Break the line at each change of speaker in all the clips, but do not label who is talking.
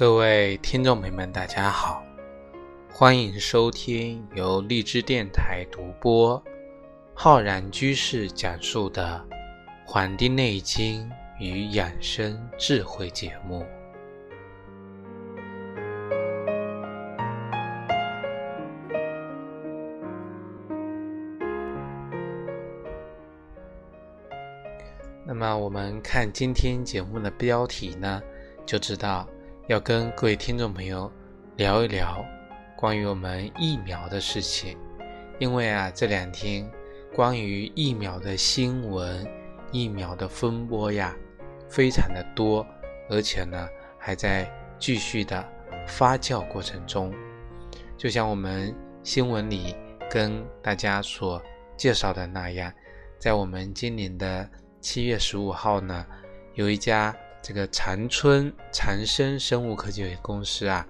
各位听众朋友们，大家好，欢迎收听由荔枝电台独播、浩然居士讲述的《黄帝内经与养生智慧》节目。那么，我们看今天节目的标题呢，就知道。要跟各位听众朋友聊一聊关于我们疫苗的事情，因为啊这两天关于疫苗的新闻、疫苗的风波呀非常的多，而且呢还在继续的发酵过程中。就像我们新闻里跟大家所介绍的那样，在我们今年的七月十五号呢，有一家。这个长春长生生物科技有限公司啊，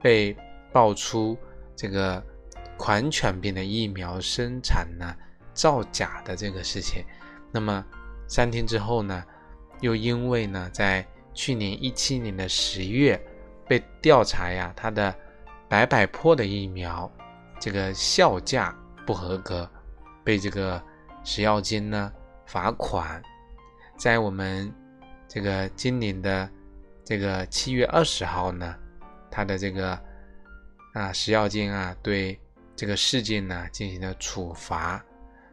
被爆出这个狂犬病的疫苗生产呢造假的这个事情。那么三天之后呢，又因为呢在去年一七年的十月被调查呀，它的白百破的疫苗这个效价不合格，被这个食药监呢罚款，在我们。这个今年的这个七月二十号呢，他的这个啊食药监啊对这个事件呢进行了处罚。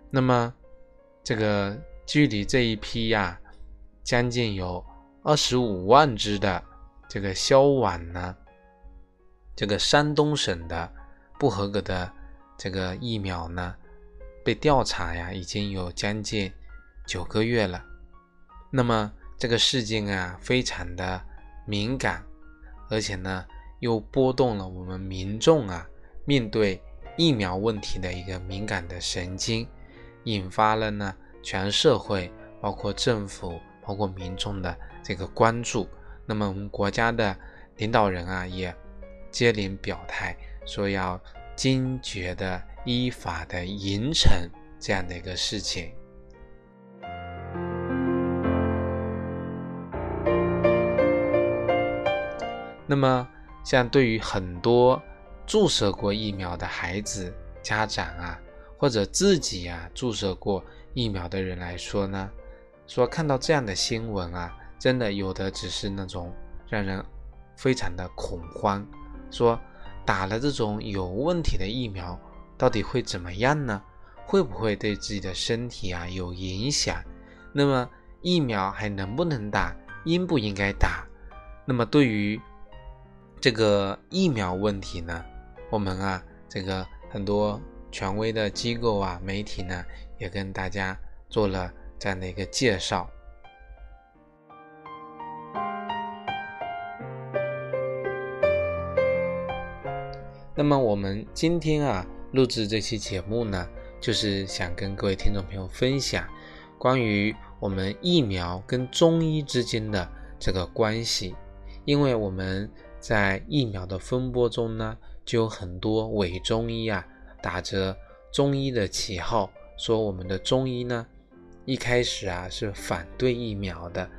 那么这个距离这一批呀将近有二十五万只的这个销往呢这个山东省的不合格的这个疫苗呢被调查呀已经有将近九个月了。那么。这个事件啊，非常的敏感，而且呢，又波动了我们民众啊面对疫苗问题的一个敏感的神经，引发了呢全社会，包括政府，包括民众的这个关注。那么我们国家的领导人啊，也接连表态，说要坚决的依法的严惩这样的一个事情。那么，像对于很多注射过疫苗的孩子、家长啊，或者自己啊注射过疫苗的人来说呢，说看到这样的新闻啊，真的有的只是那种让人非常的恐慌。说打了这种有问题的疫苗，到底会怎么样呢？会不会对自己的身体啊有影响？那么疫苗还能不能打？应不应该打？那么对于这个疫苗问题呢，我们啊，这个很多权威的机构啊、媒体呢，也跟大家做了这样的一个介绍。那么我们今天啊录制这期节目呢，就是想跟各位听众朋友分享关于我们疫苗跟中医之间的这个关系，因为我们。在疫苗的风波中呢，就有很多伪中医啊，打着中医的旗号，说我们的中医呢，一开始啊是反对疫苗的。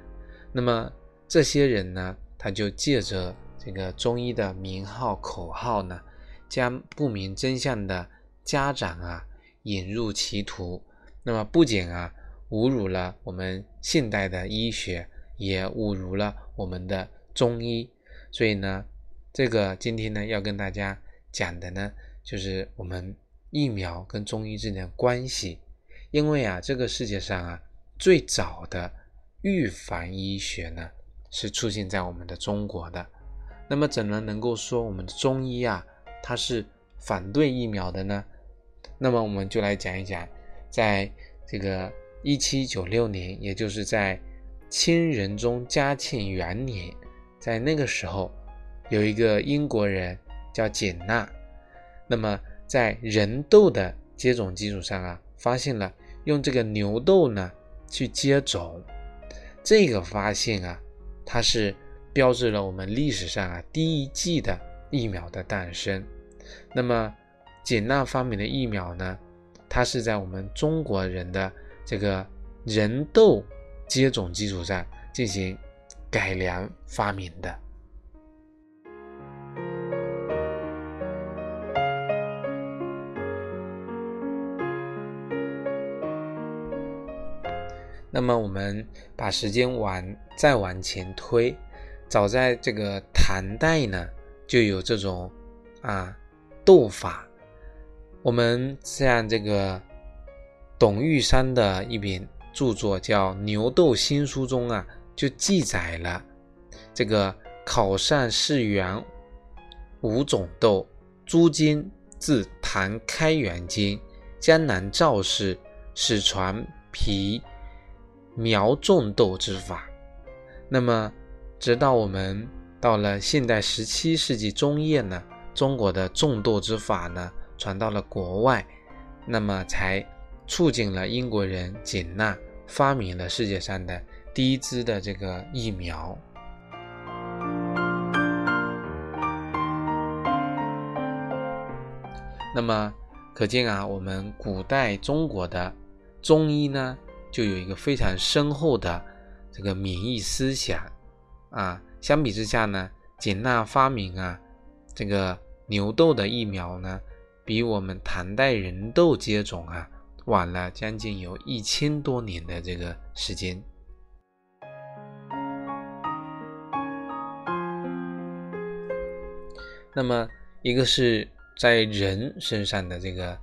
那么这些人呢，他就借着这个中医的名号口号呢，将不明真相的家长啊引入歧途。那么不仅啊侮辱了我们现代的医学，也侮辱了我们的中医。所以呢，这个今天呢要跟大家讲的呢，就是我们疫苗跟中医之间的关系。因为啊，这个世界上啊，最早的预防医学呢，是出现在我们的中国的。那么怎么能够说我们的中医啊，它是反对疫苗的呢？那么我们就来讲一讲，在这个一七九六年，也就是在清仁宗嘉庆元年。在那个时候，有一个英国人叫简纳，那么在人痘的接种基础上啊，发现了用这个牛痘呢去接种，这个发现啊，它是标志了我们历史上啊第一剂的疫苗的诞生。那么简纳发明的疫苗呢，它是在我们中国人的这个人痘接种基础上进行。改良发明的。那么我们把时间往，再往前推，早在这个唐代呢，就有这种啊斗法。我们像这个董玉山的一篇著作叫牛斗新书中啊。就记载了这个考上士元五种豆，朱金自唐开元间，江南赵氏始传皮苗种豆之法。那么，直到我们到了现代十七世纪中叶呢，中国的种豆之法呢。传到了国外，那么才促进了英国人简纳发明了世界上的第一支的这个疫苗。那么可见啊，我们古代中国的中医呢，就有一个非常深厚的这个免疫思想啊。相比之下呢，简纳发明啊这个牛痘的疫苗呢。比我们唐代人痘接种啊晚了将近有一千多年的这个时间。那么一个是在人身上的这个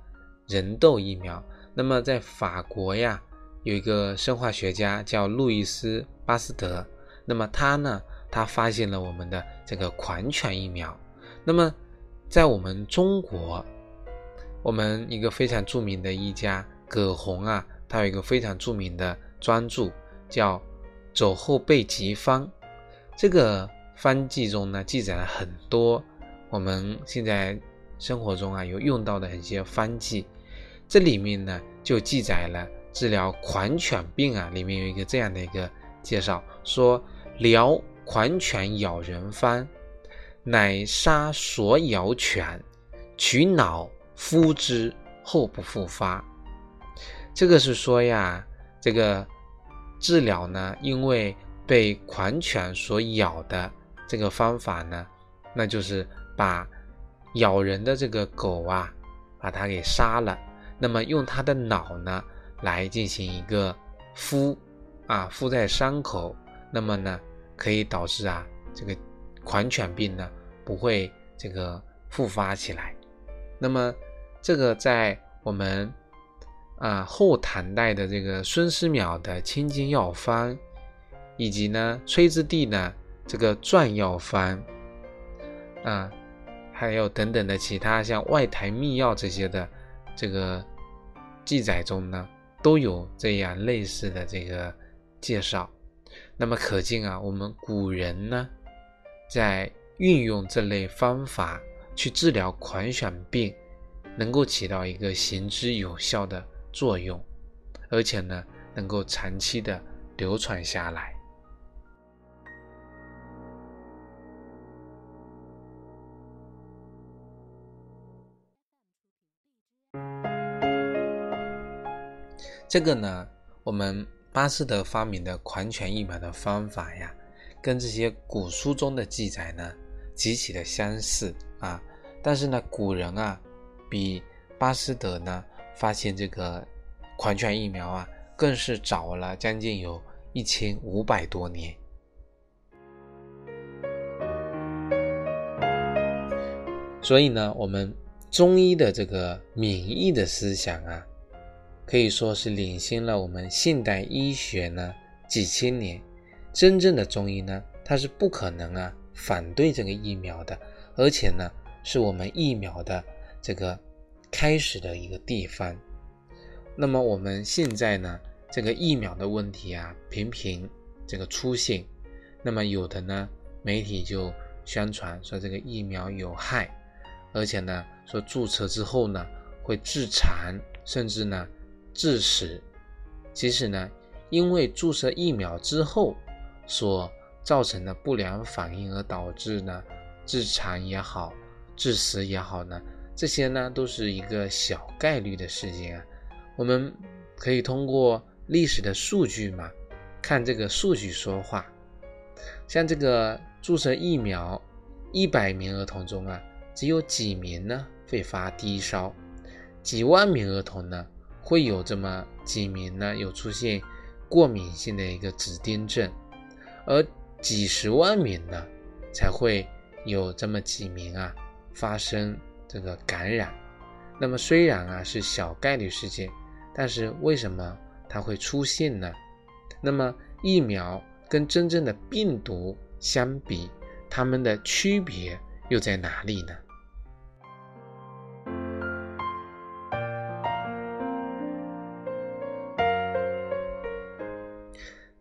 人痘疫苗，那么在法国呀有一个生化学家叫路易斯·巴斯德，那么他呢他发现了我们的这个狂犬疫苗。那么在我们中国。我们一个非常著名的医家葛洪啊，他有一个非常著名的专著叫《肘后备急方》。这个方剂中呢，记载了很多我们现在生活中啊有用到的一些方剂。这里面呢，就记载了治疗狂犬病啊，里面有一个这样的一个介绍，说疗狂犬咬人方，乃杀所咬犬，取脑。敷之后不复发，这个是说呀，这个治疗呢，因为被狂犬所咬的这个方法呢，那就是把咬人的这个狗啊，把它给杀了，那么用它的脑呢来进行一个敷啊，敷在伤口，那么呢可以导致啊这个狂犬病呢不会这个复发起来。那么，这个在我们啊后唐代的这个孙思邈的《千金药方》，以及呢崔之弟呢这个《传药方》，啊，还有等等的其他像《外台秘药》这些的这个记载中呢，都有这样类似的这个介绍。那么可见啊，我们古人呢，在运用这类方法。去治疗狂犬病，能够起到一个行之有效的作用，而且呢，能够长期的流传下来。这个呢，我们巴斯德发明的狂犬疫苗的方法呀，跟这些古书中的记载呢。极其的相似啊，但是呢，古人啊，比巴斯德呢发现这个狂犬疫苗啊，更是早了将近有一千五百多年。所以呢，我们中医的这个免疫的思想啊，可以说是领先了我们现代医学呢几千年。真正的中医呢，它是不可能啊。反对这个疫苗的，而且呢，是我们疫苗的这个开始的一个地方。那么我们现在呢，这个疫苗的问题啊，频频这个出现。那么有的呢，媒体就宣传说这个疫苗有害，而且呢，说注册之后呢会致残，甚至呢致死。其实呢，因为注射疫苗之后所造成的不良反应而导致呢，致残也好，致死也好呢，这些呢都是一个小概率的事件啊。我们可以通过历史的数据嘛，看这个数据说话。像这个注射疫苗，一百名儿童中啊，只有几名呢会发低烧，几万名儿童呢会有这么几名呢有出现过敏性的一个紫癜症，而几十万名呢才会有这么几名啊发生这个感染。那么虽然啊是小概率事件，但是为什么它会出现呢？那么疫苗跟真正的病毒相比，它们的区别又在哪里呢？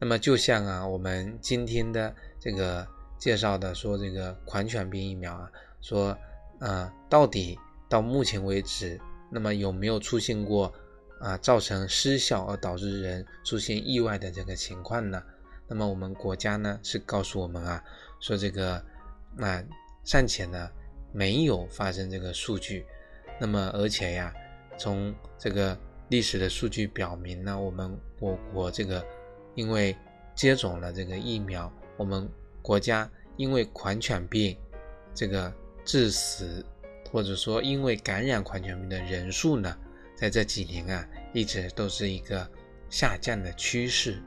那么就像啊，我们今天的这个介绍的说，这个狂犬病疫苗啊，说啊，到底到目前为止，那么有没有出现过啊造成失效而导致人出现意外的这个情况呢？那么我们国家呢是告诉我们啊，说这个啊暂且呢没有发生这个数据。那么而且呀，从这个历史的数据表明呢，我们我国这个。因为接种了这个疫苗，我们国家因为狂犬病这个致死，或者说因为感染狂犬病的人数呢，在这几年啊，一直都是一个下降的趋势。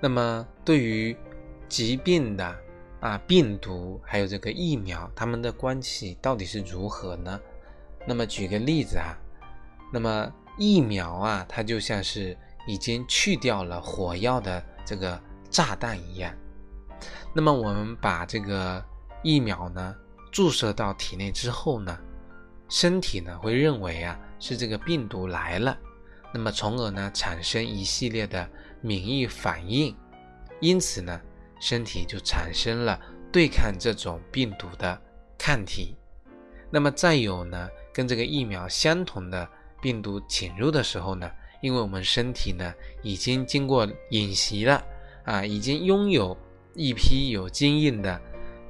那么，对于疾病的啊病毒还有这个疫苗，它们的关系到底是如何呢？那么举个例子啊，那么疫苗啊，它就像是已经去掉了火药的这个炸弹一样。那么我们把这个疫苗呢注射到体内之后呢，身体呢会认为啊是这个病毒来了，那么从而呢产生一系列的免疫反应，因此呢身体就产生了对抗这种病毒的抗体。那么再有呢？跟这个疫苗相同的病毒侵入的时候呢，因为我们身体呢已经经过演习了啊，已经拥有一批有经验的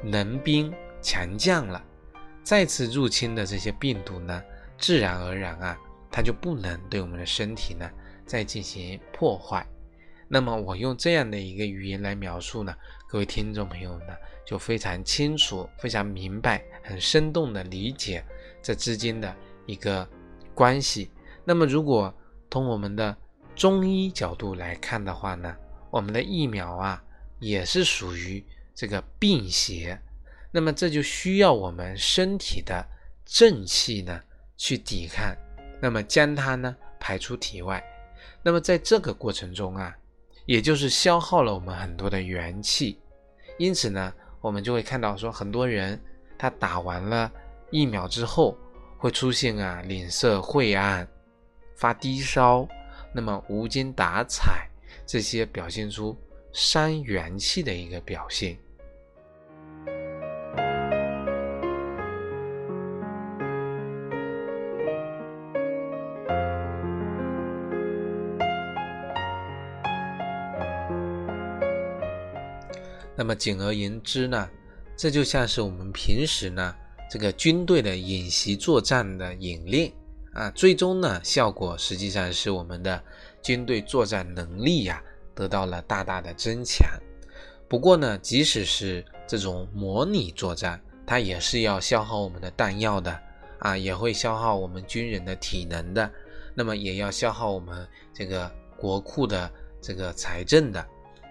能兵强将了，再次入侵的这些病毒呢，自然而然啊，它就不能对我们的身体呢再进行破坏。那么我用这样的一个语言来描述呢，各位听众朋友呢就非常清楚、非常明白、很生动的理解。这之间的一个关系。那么，如果从我们的中医角度来看的话呢，我们的疫苗啊也是属于这个病邪。那么，这就需要我们身体的正气呢去抵抗，那么将它呢排出体外。那么，在这个过程中啊，也就是消耗了我们很多的元气。因此呢，我们就会看到说，很多人他打完了。一秒之后会出现啊脸色晦暗、发低烧，那么无精打采这些表现出伤元气的一个表现。那么简而言之呢，这就像是我们平时呢。这个军队的演习作战的演练啊，最终呢，效果实际上是我们的军队作战能力呀得到了大大的增强。不过呢，即使是这种模拟作战，它也是要消耗我们的弹药的啊，也会消耗我们军人的体能的，那么也要消耗我们这个国库的这个财政的。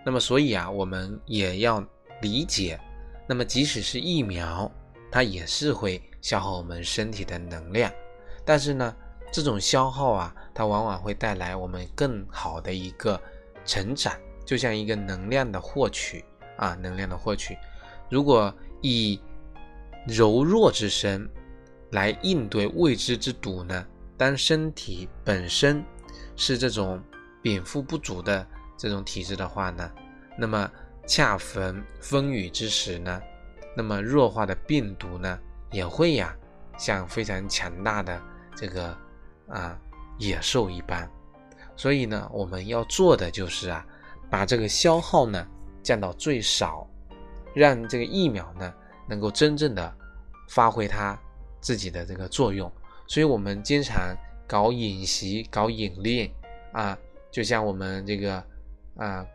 那么所以啊，我们也要理解，那么即使是疫苗。它也是会消耗我们身体的能量，但是呢，这种消耗啊，它往往会带来我们更好的一个成长，就像一个能量的获取啊，能量的获取。如果以柔弱之身来应对未知之毒呢，当身体本身是这种禀赋不足的这种体质的话呢，那么恰逢风雨之时呢？那么弱化的病毒呢，也会呀，像非常强大的这个啊野兽一般，所以呢，我们要做的就是啊，把这个消耗呢降到最少，让这个疫苗呢能够真正的发挥它自己的这个作用。所以我们经常搞演习、搞演练啊，就像我们这个啊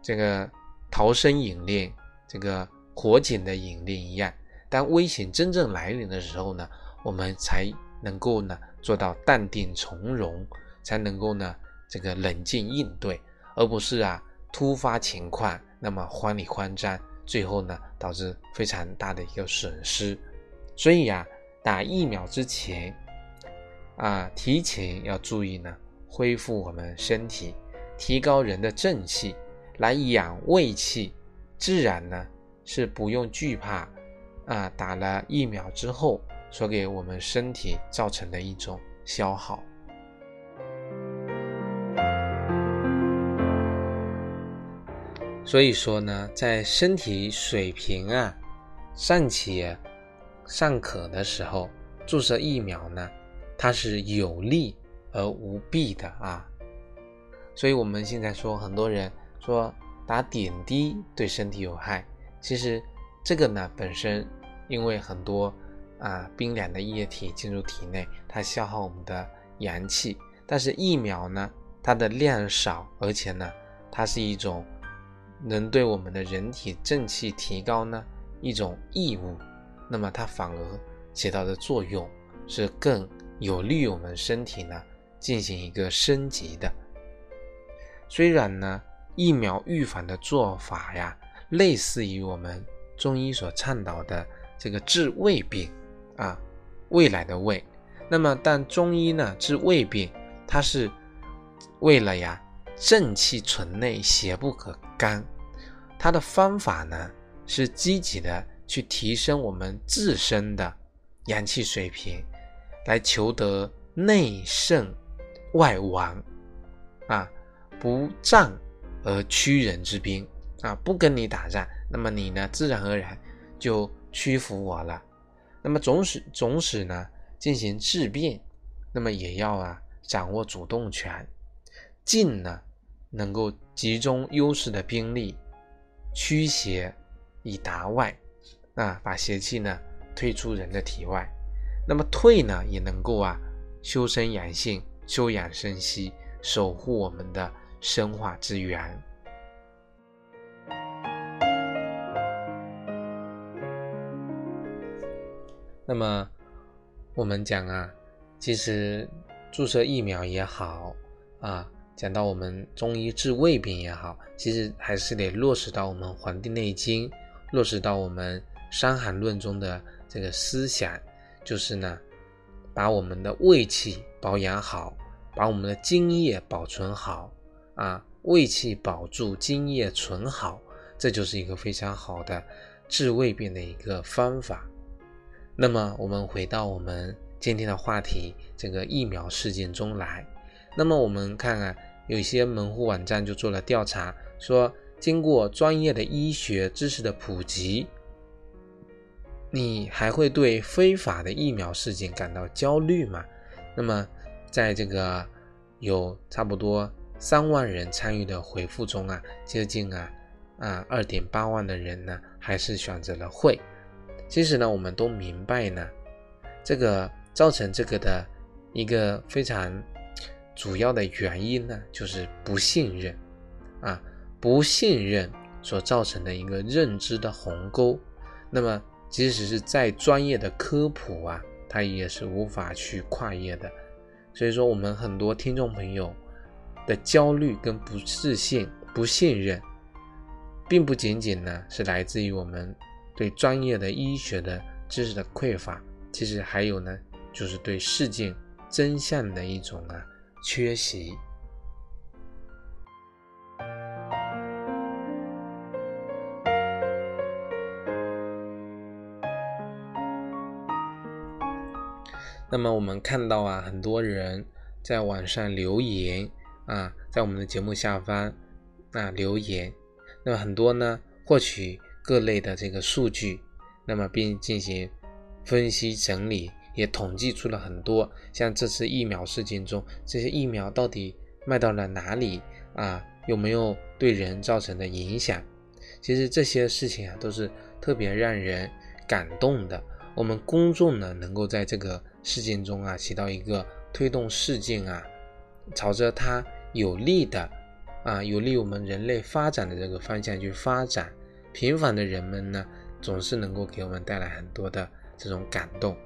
这个逃生演练这个。火警的演练一样，当危险真正来临的时候呢，我们才能够呢做到淡定从容，才能够呢这个冷静应对，而不是啊突发情况那么慌里慌张，最后呢导致非常大的一个损失。所以呀，打疫苗之前啊，提前要注意呢，恢复我们身体，提高人的正气，来养胃气，自然呢是不用惧怕啊，打了疫苗之后所给我们身体造成的一种消耗。所以说呢，在身体水平啊尚且。尚可的时候，注射疫苗呢，它是有利而无弊的啊。所以我们现在说，很多人说打点滴对身体有害，其实这个呢本身因为很多啊冰凉的液体进入体内，它消耗我们的阳气。但是疫苗呢，它的量少，而且呢，它是一种能对我们的人体正气提高呢一种异物。那么它反而起到的作用是更有利于我们身体呢进行一个升级的。虽然呢疫苗预防的做法呀类似于我们中医所倡导的这个治胃病啊未来的胃，那么但中医呢治胃病，它是为了呀正气存内，邪不可干，它的方法呢是积极的。去提升我们自身的阳气水平，来求得内盛外王啊，不战而屈人之兵啊，不跟你打仗，那么你呢，自然而然就屈服我了。那么总使总使呢进行质变，那么也要啊掌握主动权，进呢能够集中优势的兵力，驱邪以达外。啊，把邪气呢退出人的体外，那么退呢也能够啊修身养性、休养生息，守护我们的生化之源。那么我们讲啊，其实注射疫苗也好啊，讲到我们中医治胃病也好，其实还是得落实到我们《黄帝内经》，落实到我们。《伤寒论》中的这个思想，就是呢，把我们的胃气保养好，把我们的津液保存好啊，胃气保住，津液存好，这就是一个非常好的治胃病的一个方法。那么，我们回到我们今天的话题，这个疫苗事件中来。那么，我们看啊，有一些门户网站就做了调查，说经过专业的医学知识的普及。你还会对非法的疫苗事件感到焦虑吗？那么，在这个有差不多三万人参与的回复中啊，接近啊啊二点八万的人呢，还是选择了会。其实呢，我们都明白呢，这个造成这个的一个非常主要的原因呢，就是不信任啊，不信任所造成的一个认知的鸿沟。那么。即使是再专业的科普啊，它也是无法去跨越的。所以说，我们很多听众朋友的焦虑跟不自信、不信任，并不仅仅呢是来自于我们对专业的医学的知识的匮乏，其实还有呢，就是对事件真相的一种啊缺席。那么我们看到啊，很多人在网上留言啊，在我们的节目下方啊留言，那么很多呢获取各类的这个数据，那么并进行分析整理，也统计出了很多像这次疫苗事件中，这些疫苗到底卖到了哪里啊？有没有对人造成的影响？其实这些事情啊都是特别让人感动的。我们公众呢能够在这个。事件中啊，起到一个推动事件啊，朝着它有利的啊，有利我们人类发展的这个方向去发展。平凡的人们呢，总是能够给我们带来很多的这种感动。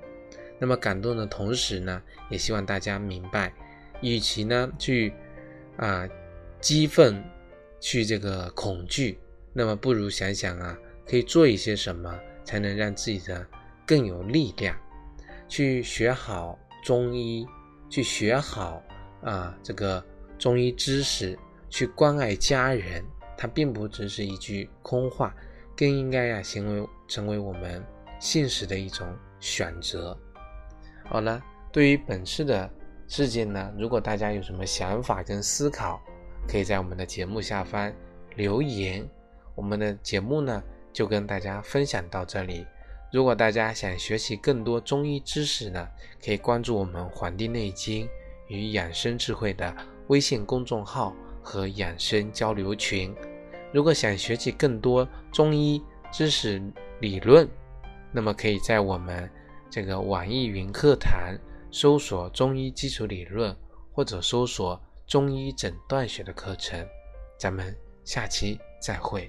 那么感动的同时呢，也希望大家明白，与其呢去啊激愤，去这个恐惧，那么不如想想啊，可以做一些什么，才能让自己的更有力量，去学好中医，去学好啊这个中医知识，去关爱家人，它并不只是一句空话，更应该呀成为成为我们现实的一种选择。好了，对于本次的事件呢，如果大家有什么想法跟思考，可以在我们的节目下方留言。我们的节目呢，就跟大家分享到这里。如果大家想学习更多中医知识呢，可以关注我们《黄帝内经与养生智慧》的微信公众号和养生交流群。如果想学习更多中医知识理论，那么可以在我们。这个网易云课堂搜索中医基础理论，或者搜索中医诊断学的课程，咱们下期再会。